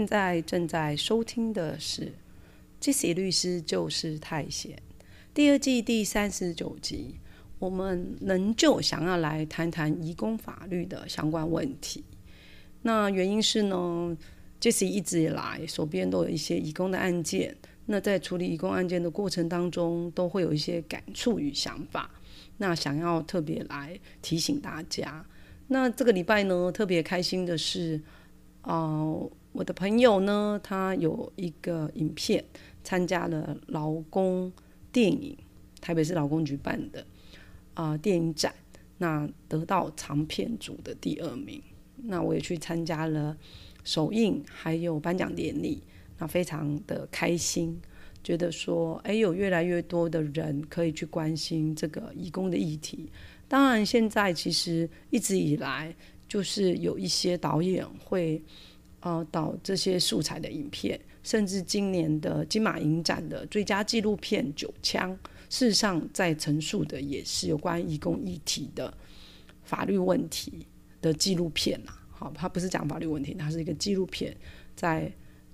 现在正在收听的是《Jesse 律师就是太闲》第二季第三十九集。我们仍旧想要来谈谈移工法律的相关问题。那原因是呢，Jesse 一直以来手边都有一些移工的案件。那在处理移工案件的过程当中，都会有一些感触与想法。那想要特别来提醒大家。那这个礼拜呢，特别开心的是，哦。我的朋友呢，他有一个影片参加了劳工电影，台北市劳工局办的啊电影展，那得到长片组的第二名。那我也去参加了首映，还有颁奖典礼，那非常的开心，觉得说，哎，有越来越多的人可以去关心这个义工的议题。当然，现在其实一直以来，就是有一些导演会。呃，导这些素材的影片，甚至今年的金马影展的最佳纪录片《九枪》，事实上在陈述的也是有关移工议题的法律问题的纪录片呐。好，它不是讲法律问题，它是一个纪录片，在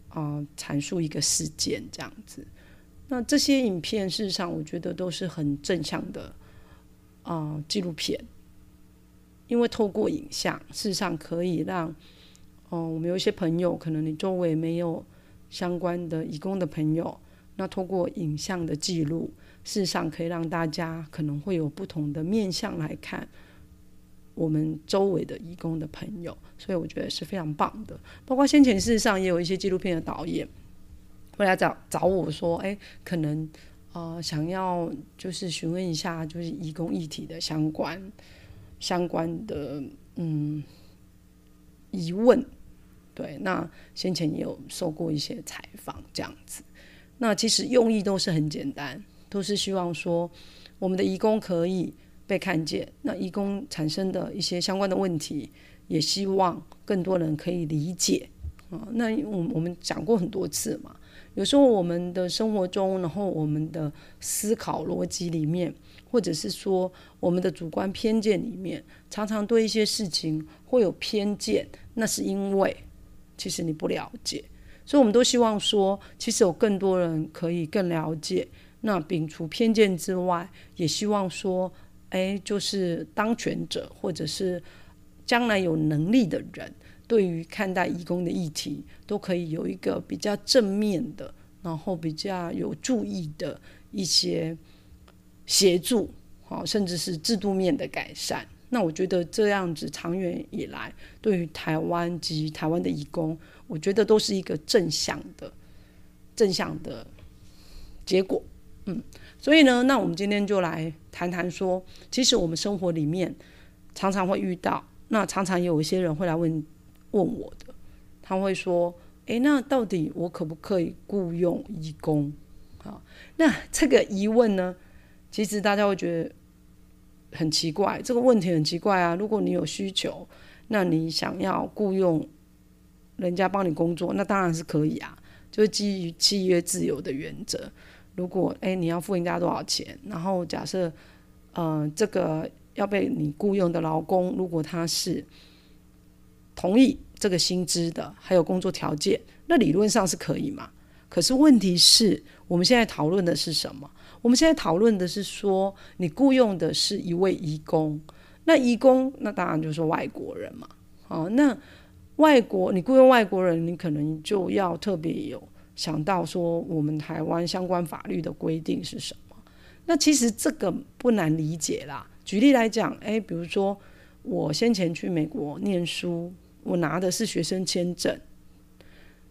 呃阐述一个事件这样子。那这些影片事实上，我觉得都是很正向的啊纪录片，因为透过影像，事实上可以让。哦，我们有一些朋友，可能你周围没有相关的义工的朋友，那通过影像的记录，事实上可以让大家可能会有不同的面向来看我们周围的义工的朋友，所以我觉得是非常棒的。包括先前事实上也有一些纪录片的导演会来找找我说，哎，可能呃想要就是询问一下，就是义工议题的相关相关的嗯疑问。对，那先前也有受过一些采访，这样子。那其实用意都是很简单，都是希望说我们的义工可以被看见。那义工产生的一些相关的问题，也希望更多人可以理解啊。那我我们讲过很多次嘛，有时候我们的生活中，然后我们的思考逻辑里面，或者是说我们的主观偏见里面，常常对一些事情会有偏见，那是因为。其实你不了解，所以我们都希望说，其实有更多人可以更了解。那摒除偏见之外，也希望说，哎，就是当权者或者是将来有能力的人，对于看待义工的议题，都可以有一个比较正面的，然后比较有注意的一些协助，好，甚至是制度面的改善。那我觉得这样子长远以来，对于台湾及台湾的义工，我觉得都是一个正向的、正向的结果。嗯，所以呢，那我们今天就来谈谈说，其实我们生活里面常常会遇到，那常常有一些人会来问问我的，他会说：“诶，那到底我可不可以雇佣义工？”好，那这个疑问呢，其实大家会觉得。很奇怪，这个问题很奇怪啊！如果你有需求，那你想要雇佣人家帮你工作，那当然是可以啊，就是基于契约自由的原则。如果哎你要付人家多少钱，然后假设呃这个要被你雇佣的劳工，如果他是同意这个薪资的，还有工作条件，那理论上是可以嘛？可是问题是我们现在讨论的是什么？我们现在讨论的是说，你雇佣的是一位义工，那义工那当然就是外国人嘛。好，那外国你雇佣外国人，你可能就要特别有想到说，我们台湾相关法律的规定是什么？那其实这个不难理解啦。举例来讲，诶，比如说我先前去美国念书，我拿的是学生签证，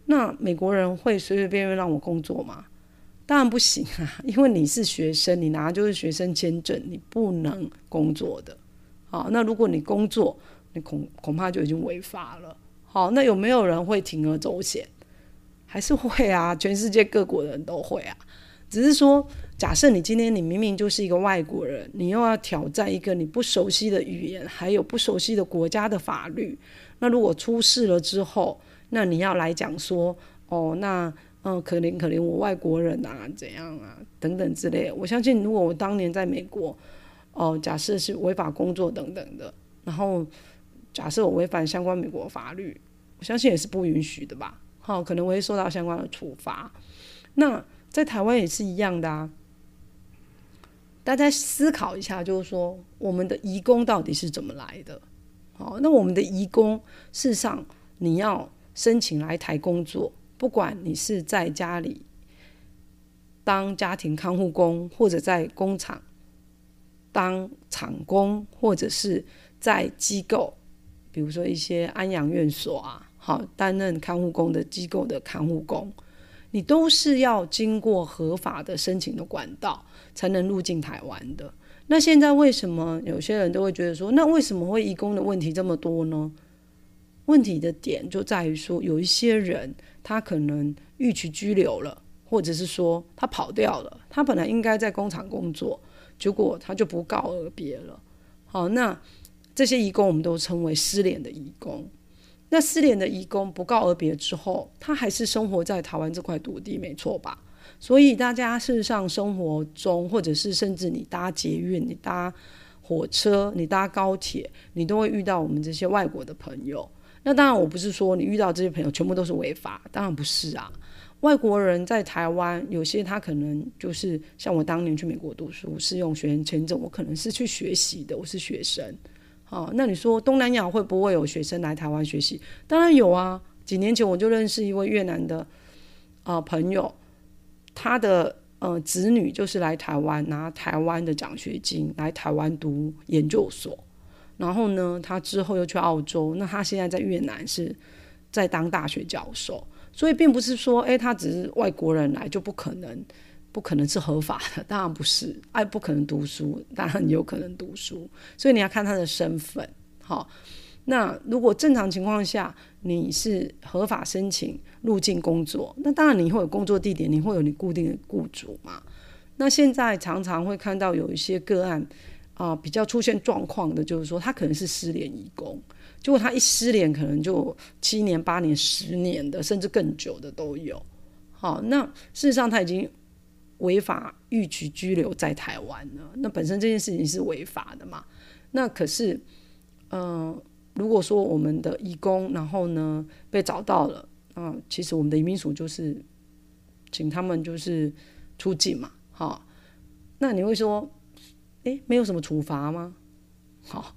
那美国人会随随便便让我工作吗？当然不行啊，因为你是学生，你拿就是学生签证，你不能工作的。好，那如果你工作，你恐恐怕就已经违法了。好，那有没有人会铤而走险？还是会啊，全世界各国的人都会啊。只是说，假设你今天你明明就是一个外国人，你又要挑战一个你不熟悉的语言，还有不熟悉的国家的法律，那如果出事了之后，那你要来讲说，哦，那嗯，可怜可怜我外国人啊，怎样啊，等等之类。我相信，如果我当年在美国，哦，假设是违法工作等等的，然后假设我违反相关美国法律，我相信也是不允许的吧。好，可能会受到相关的处罚。那在台湾也是一样的啊。大家思考一下，就是说我们的移工到底是怎么来的？好，那我们的移工事实上你要申请来台工作，不管你是在家里当家庭看护工，或者在工厂当厂工，或者是在机构，比如说一些安养院所啊。好，担任看护工的机构的看护工，你都是要经过合法的申请的管道才能入境台湾的。那现在为什么有些人都会觉得说，那为什么会移工的问题这么多呢？问题的点就在于说，有一些人他可能逾期拘留了，或者是说他跑掉了，他本来应该在工厂工作，结果他就不告而别了。好，那这些移工我们都称为失联的移工。那失联的义工不告而别之后，他还是生活在台湾这块土地，没错吧？所以大家事实上生活中，或者是甚至你搭捷运、你搭火车、你搭高铁，你都会遇到我们这些外国的朋友。那当然，我不是说你遇到这些朋友全部都是违法，当然不是啊。外国人在台湾，有些他可能就是像我当年去美国读书是用学生签证，我可能是去学习的，我是学生。哦，那你说东南亚会不会有学生来台湾学习？当然有啊！几年前我就认识一位越南的啊朋友，他的呃子女就是来台湾拿台湾的奖学金来台湾读研究所，然后呢，他之后又去澳洲，那他现在在越南是在当大学教授，所以并不是说，哎，他只是外国人来就不可能。不可能是合法的，当然不是。哎，不可能读书，当然有可能读书。所以你要看他的身份。好，那如果正常情况下你是合法申请入境工作，那当然你会有工作地点，你会有你固定的雇主嘛。那现在常常会看到有一些个案啊，比较出现状况的，就是说他可能是失联义工，结果他一失联，可能就七年、八年、十年的，甚至更久的都有。好，那事实上他已经。违法逾期拘留在台湾了？那本身这件事情是违法的嘛？那可是，嗯，如果说我们的义工，然后呢被找到了，嗯，其实我们的移民署就是请他们就是出境嘛，好，那你会说，哎，没有什么处罚吗？好，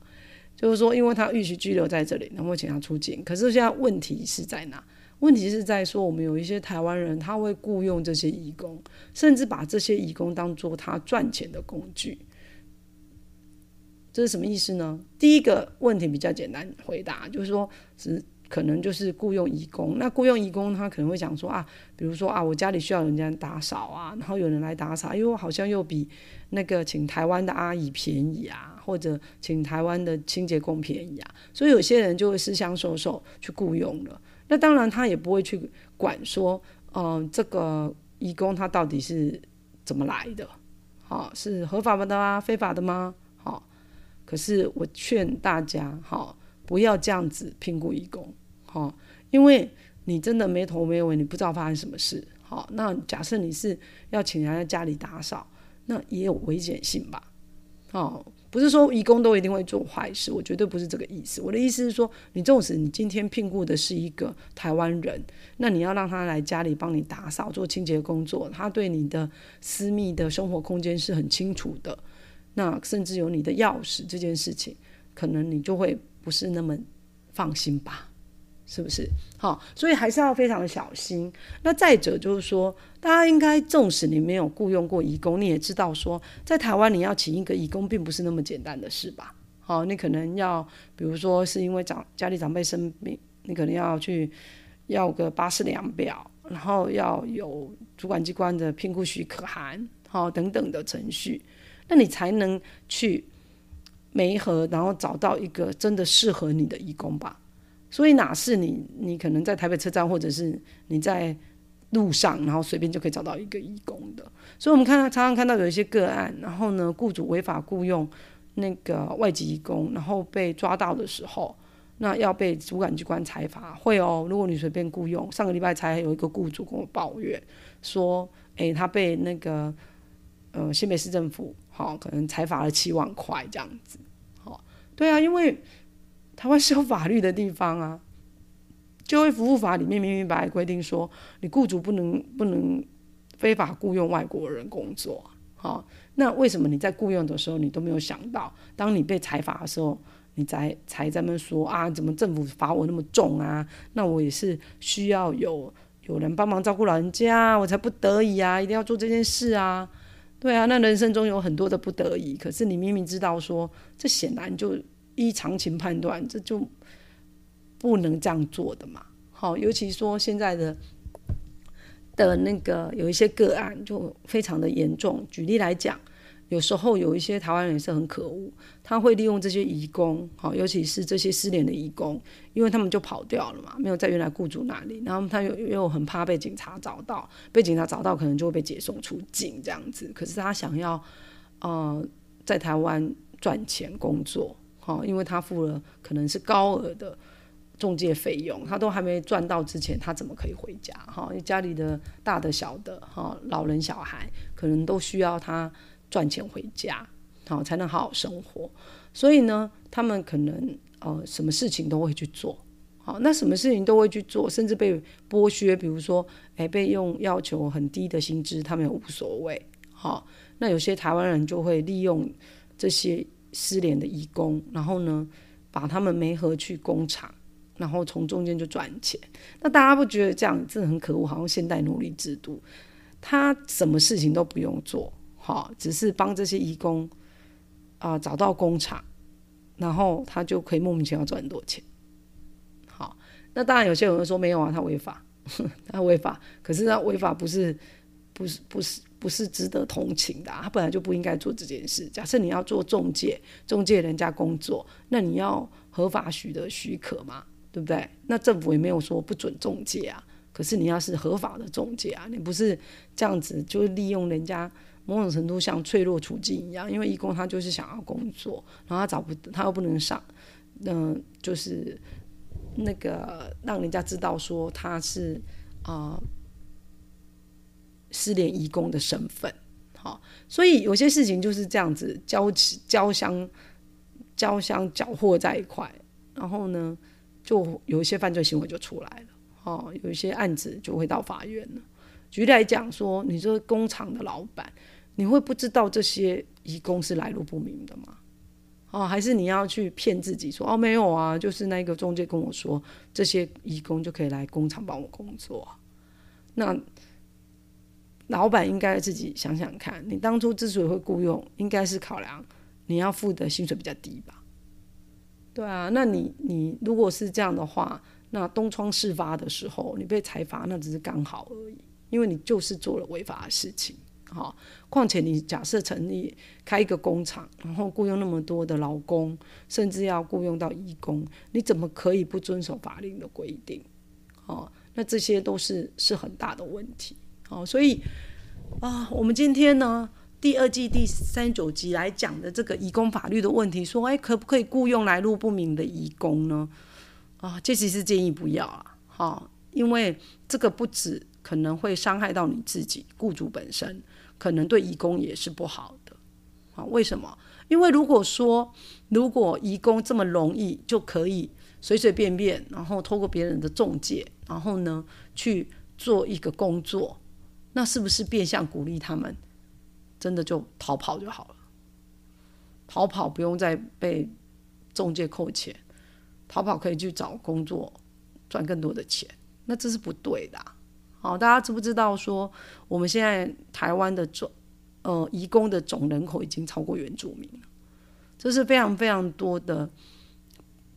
就是说，因为他逾期拘留在这里，能不能请他出境？可是现在问题是在哪？问题是在说，我们有一些台湾人，他会雇佣这些义工，甚至把这些义工当做他赚钱的工具。这是什么意思呢？第一个问题比较简单回答，就是说，只可能就是雇佣义工。那雇佣义工，他可能会讲说啊，比如说啊，我家里需要人家打扫啊，然后有人来打扫，因为好像又比那个请台湾的阿姨便宜啊，或者请台湾的清洁工便宜啊，所以有些人就会私相授受去雇佣了。那当然，他也不会去管说，嗯，这个义工他到底是怎么来的，好，是合法的啊，非法的吗？好，可是我劝大家，好，不要这样子评估义工，好，因为你真的没头没尾，你不知道发生什么事，好，那假设你是要请人家家里打扫，那也有危险性吧，哦。不是说义工都一定会做坏事，我绝对不是这个意思。我的意思是说，你纵使你今天聘雇的是一个台湾人，那你要让他来家里帮你打扫、做清洁工作，他对你的私密的生活空间是很清楚的。那甚至有你的钥匙这件事情，可能你就会不是那么放心吧。是不是好？所以还是要非常的小心。那再者就是说，大家应该，纵使你没有雇佣过义工，你也知道说，在台湾你要请一个义工，并不是那么简单的事吧？好，你可能要，比如说是因为长家里长辈生病，你可能要去要个巴士量表，然后要有主管机关的评估许可函，好等等的程序，那你才能去媒合，然后找到一个真的适合你的义工吧。所以哪是你你可能在台北车站或者是你在路上，然后随便就可以找到一个义工的。所以我们看到常常看到有一些个案，然后呢，雇主违法雇佣那个外籍义工，然后被抓到的时候，那要被主管机关裁罚，会哦。如果你随便雇佣，上个礼拜才有一个雇主跟我抱怨说，诶，他被那个呃新北市政府好可能裁罚了七万块这样子，好，对啊，因为台湾是有法律的地方啊，就业服务法里面明明白白规定说，你雇主不能不能。非法雇佣外国人工作，好，那为什么你在雇佣的时候你都没有想到，当你被裁罚的时候，你才才在那说啊，怎么政府罚我那么重啊？那我也是需要有有人帮忙照顾老人家，我才不得已啊，一定要做这件事啊。对啊，那人生中有很多的不得已，可是你明明知道说，这显然就依常情判断，这就不能这样做的嘛。好，尤其说现在的。的那个有一些个案就非常的严重。举例来讲，有时候有一些台湾人是很可恶，他会利用这些移工，好，尤其是这些失联的移工，因为他们就跑掉了嘛，没有在原来雇主那里，然后他又又很怕被警察找到，被警察找到可能就会被解送出境这样子。可是他想要呃在台湾赚钱工作，好，因为他付了可能是高额的。中介费用，他都还没赚到之前，他怎么可以回家？哈，家里的大的小的，哈，老人小孩可能都需要他赚钱回家，好才能好好生活。所以呢，他们可能呃，什么事情都会去做，好，那什么事情都会去做，甚至被剥削，比如说，哎，被用要求很低的薪资，他们也无所谓，好，那有些台湾人就会利用这些失联的义工，然后呢，把他们媒合去工厂。然后从中间就赚钱，那大家不觉得这样真的很可恶？好像现代奴隶制度，他什么事情都不用做，好，只是帮这些义工啊找到工厂，然后他就可以莫名其妙赚很多钱。好，那当然有些人会说没有啊，他违法，他违法，可是他违法不是不是不是不是值得同情的，他本来就不应该做这件事。假设你要做中介，中介人家工作，那你要合法许的许可嘛？对不对？那政府也没有说不准中介啊。可是你要是合法的中介啊，你不是这样子，就利用人家某种程度像脆弱处境一样。因为义工他就是想要工作，然后他找不，他又不能上，嗯，就是那个让人家知道说他是啊失联义工的身份。好，所以有些事情就是这样子交交相交相搅和在一块，然后呢？就有一些犯罪行为就出来了，哦，有一些案子就会到法院了。举例来讲，说你这工厂的老板，你会不知道这些义工是来路不明的吗？哦，还是你要去骗自己说哦没有啊，就是那个中介跟我说这些义工就可以来工厂帮我工作。那老板应该自己想想看，你当初之所以会雇佣，应该是考量你要付的薪水比较低吧？对啊，那你你如果是这样的话，那东窗事发的时候，你被裁罚，那只是刚好而已，因为你就是做了违法的事情，好。况且你假设成立开一个工厂，然后雇佣那么多的劳工，甚至要雇佣到义工，你怎么可以不遵守法令的规定？哦，那这些都是是很大的问题。哦，所以啊，我们今天呢？第二季第三九集来讲的这个移工法律的问题，说，哎，可不可以雇佣来路不明的移工呢？啊，这其实建议不要啊，好，因为这个不止可能会伤害到你自己，雇主本身可能对移工也是不好的。啊，为什么？因为如果说如果移工这么容易就可以随随便便，然后透过别人的中介，然后呢去做一个工作，那是不是变相鼓励他们？真的就逃跑就好了，逃跑不用再被中介扣钱，逃跑可以去找工作赚更多的钱，那这是不对的。好，大家知不知道说我们现在台湾的总呃移工的总人口已经超过原住民了，这是非常非常多的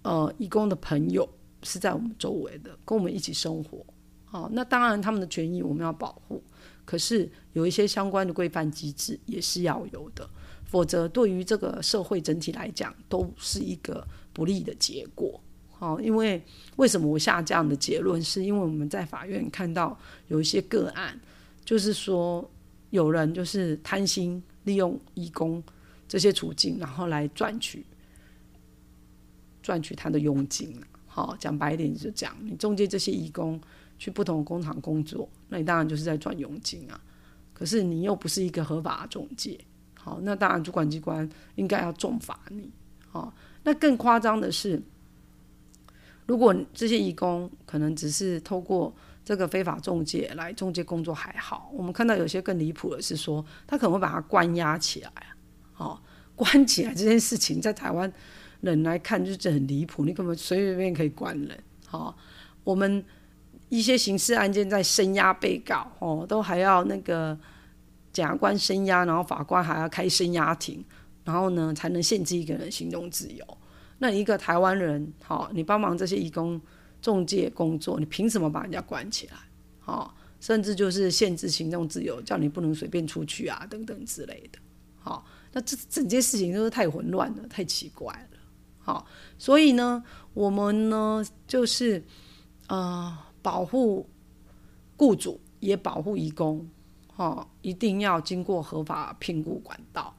呃移工的朋友是在我们周围的，跟我们一起生活。好，那当然他们的权益我们要保护。可是有一些相关的规范机制也是要有的，否则对于这个社会整体来讲都是一个不利的结果。哦，因为为什么我下这样的结论？是因为我们在法院看到有一些个案，就是说有人就是贪心，利用义工这些处境，然后来赚取赚取他的佣金好，讲白一点就讲，你中介这些义工去不同的工厂工作，那你当然就是在赚佣金啊。可是你又不是一个合法的中介，好，那当然主管机关应该要重罚你。好，那更夸张的是。如果这些义工可能只是透过这个非法中介来中介工作还好，我们看到有些更离谱的是说，他可能会把他关押起来哦，关起来这件事情在台湾人来看就是很离谱，你根本随随便便可以关人。哦，我们一些刑事案件在声押被告哦，都还要那个检察官声押，然后法官还要开声押庭，然后呢才能限制一个人行动自由。那一个台湾人，好，你帮忙这些义工中介工作，你凭什么把人家关起来？好，甚至就是限制行动自由，叫你不能随便出去啊，等等之类的。好，那这整件事情都是太混乱了，太奇怪了。好，所以呢，我们呢就是呃保护雇主，也保护义工，哈，一定要经过合法聘雇管道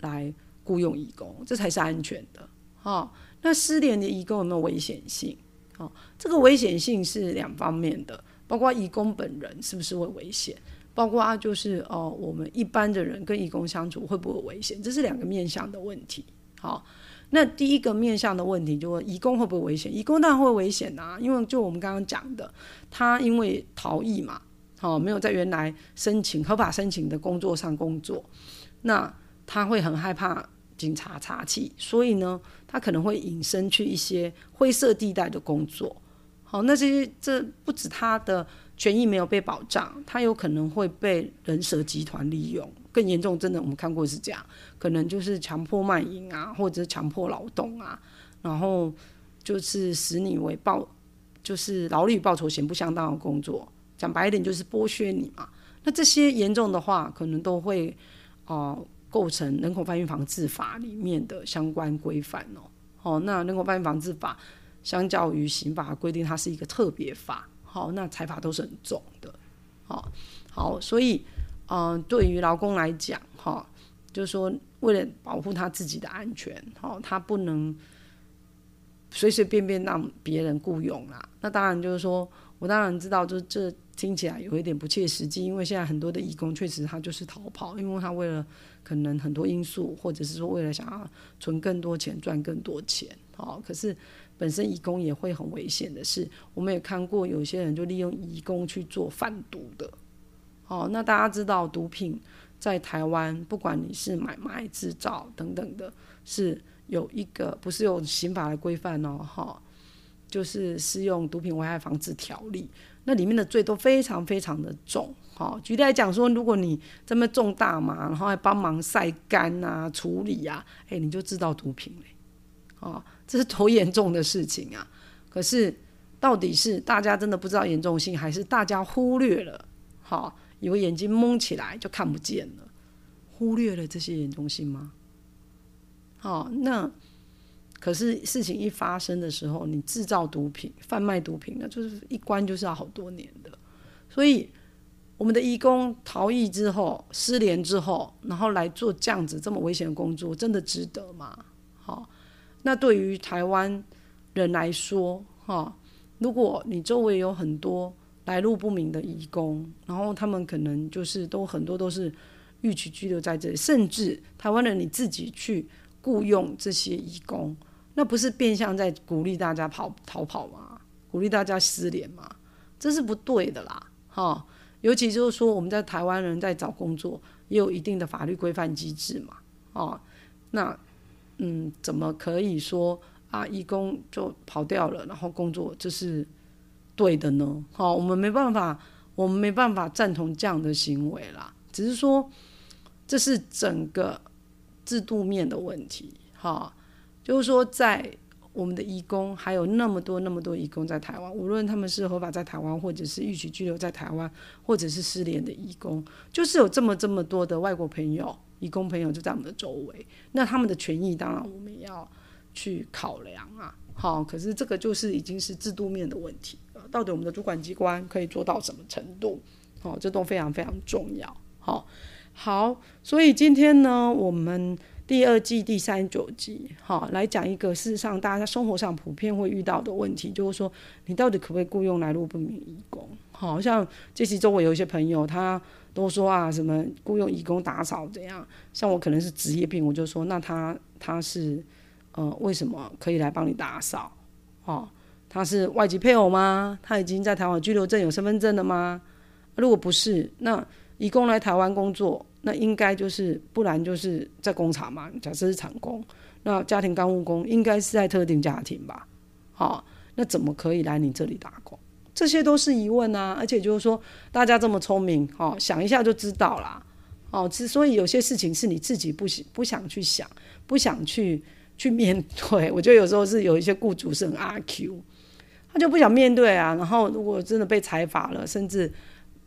来雇佣义工，这才是安全的。哦，那失联的义工有没有危险性？哦，这个危险性是两方面的，包括义工本人是不是会危险，包括啊就是哦，我们一般的人跟义工相处会不会危险，这是两个面向的问题。好，那第一个面向的问题就是义工会不会危险？义工当然会危险啊，因为就我们刚刚讲的，他因为逃逸嘛，好，没有在原来申请合法申请的工作上工作，那他会很害怕。警察查起，所以呢，他可能会引申去一些灰色地带的工作。好，那这些这不止他的权益没有被保障，他有可能会被人蛇集团利用。更严重，真的我们看过是这样，可能就是强迫卖淫啊，或者强迫劳动啊，然后就是使你为报，就是劳力报酬嫌不相当的工作。讲白一点，就是剥削你嘛。那这些严重的话，可能都会哦。构成人口贩运防治法里面的相关规范哦，哦，那人口贩运防治法相较于刑法规定，它是一个特别法，好，那财法都是很重的，好，好，所以，嗯，对于劳工来讲，哈，就是说为了保护他自己的安全，好，他不能随随便便让别人雇佣啦。那当然就是说我当然知道，就这听起来有一点不切实际，因为现在很多的义工确实他就是逃跑，因为他为了可能很多因素，或者是说为了想要存更多钱、赚更多钱，哦，可是本身义工也会很危险的是，我们也看过有些人就利用义工去做贩毒的，哦，那大家知道毒品在台湾，不管你是买卖、制造等等的，是有一个不是有刑法的规范哦，哈，就是适用毒品危害防治条例，那里面的罪都非常非常的重。好，举例来讲说，如果你这么种大麻，然后还帮忙晒干啊、处理啊，哎，你就知道毒品嘞。哦，这是多严重的事情啊！可是，到底是大家真的不知道严重性，还是大家忽略了？好，以为眼睛蒙起来就看不见了，忽略了这些严重性吗？好，那可是事情一发生的时候，你制造毒品、贩卖毒品，那就是一关就是要好多年的，所以。我们的义工逃逸之后、失联之后，然后来做这样子这么危险的工作，真的值得吗？好，那对于台湾人来说，哈，如果你周围有很多来路不明的义工，然后他们可能就是都很多都是欲取拘留在这里，甚至台湾人你自己去雇佣这些义工，那不是变相在鼓励大家跑逃跑吗？鼓励大家失联吗？这是不对的啦，哈。尤其就是说，我们在台湾人在找工作也有一定的法律规范机制嘛，哦，那嗯，怎么可以说啊，义工就跑掉了，然后工作这是对的呢？好，我们没办法，我们没办法赞同这样的行为啦。只是说，这是整个制度面的问题，哈，就是说在。我们的义工还有那么多那么多义工在台湾，无论他们是合法在台湾，或者是欲取拘留在台湾，或者是失联的义工，就是有这么这么多的外国朋友、义工朋友就在我们的周围。那他们的权益当然我们要去考量啊。好，可是这个就是已经是制度面的问题，到底我们的主管机关可以做到什么程度？好，这都非常非常重要。好，好，所以今天呢，我们第二季第三九集，好，来讲一个事实上大家在生活上普遍会遇到的问题，就是说你到底可不可以雇佣来路不明义工？好像这期周围有一些朋友，他都说啊，什么雇佣义工打扫怎样？像我可能是职业病，我就说那他他是呃为什么可以来帮你打扫？哦，他是外籍配偶吗？他已经在台湾居留证有身份证了吗？如果不是，那义工来台湾工作，那应该就是不然就是在工厂嘛。假设是厂工，那家庭干务工应该是在特定家庭吧？好，那怎么可以来你这里打工？这些都是疑问啊。而且就是说，大家这么聪明，哦，想一下就知道啦。哦，之所以有些事情是你自己不想不想去想，不想去去面对，我觉得有时候是有一些雇主是很阿 Q，他就不想面对啊。然后如果真的被裁罚了，甚至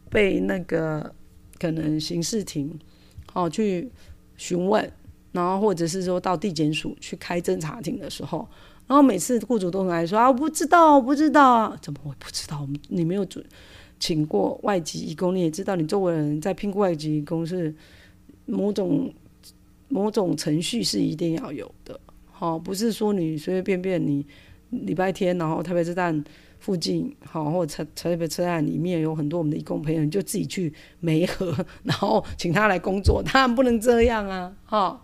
被那个可能刑事庭，哦去询问，然后或者是说到地检署去开侦查庭的时候，然后每次雇主都很爱说啊，我不知道，不知道啊，怎么会不知道？你没有准。请过外籍义工，你也知道，你周围人在聘雇外籍义工是某种某种程序是一定要有的，好，不是说你随随便便你礼拜天，然后台北车站附近，好，或者台北车站里面有很多我们的义工朋友，你就自己去媒合，然后请他来工作，当然不能这样啊，哈，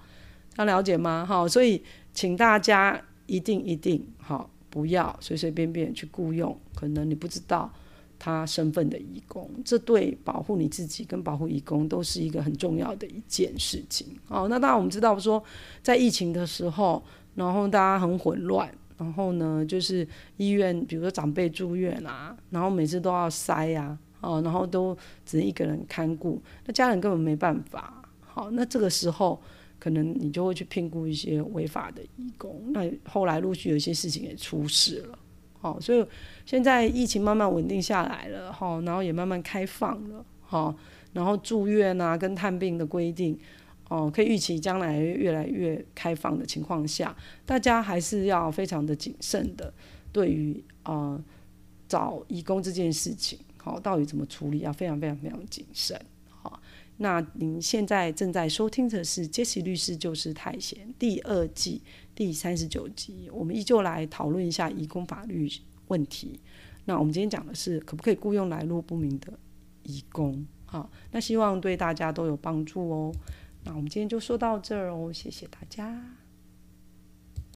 他了解吗？哈，所以请大家一定一定好，不要随随便便去雇佣，可能你不知道。他身份的义工，这对保护你自己跟保护义工都是一个很重要的一件事情。哦，那当然我们知道说，在疫情的时候，然后大家很混乱，然后呢，就是医院，比如说长辈住院啊，然后每次都要塞呀，哦，然后都只能一个人看顾，那家人根本没办法。好，那这个时候可能你就会去聘雇一些违法的义工，那后来陆续有一些事情也出事了。好，所以现在疫情慢慢稳定下来了，哈，然后也慢慢开放了，哈，然后住院啊跟探病的规定，哦，可以预期将来越来越开放的情况下，大家还是要非常的谨慎的，对于啊找义工这件事情，好，到底怎么处理，要非常非常非常谨慎，好，那您现在正在收听的是杰西律师就是太闲第二季。第三十九集，我们依旧来讨论一下移工法律问题。那我们今天讲的是可不可以雇佣来路不明的移工？好，那希望对大家都有帮助哦。那我们今天就说到这儿哦，谢谢大家。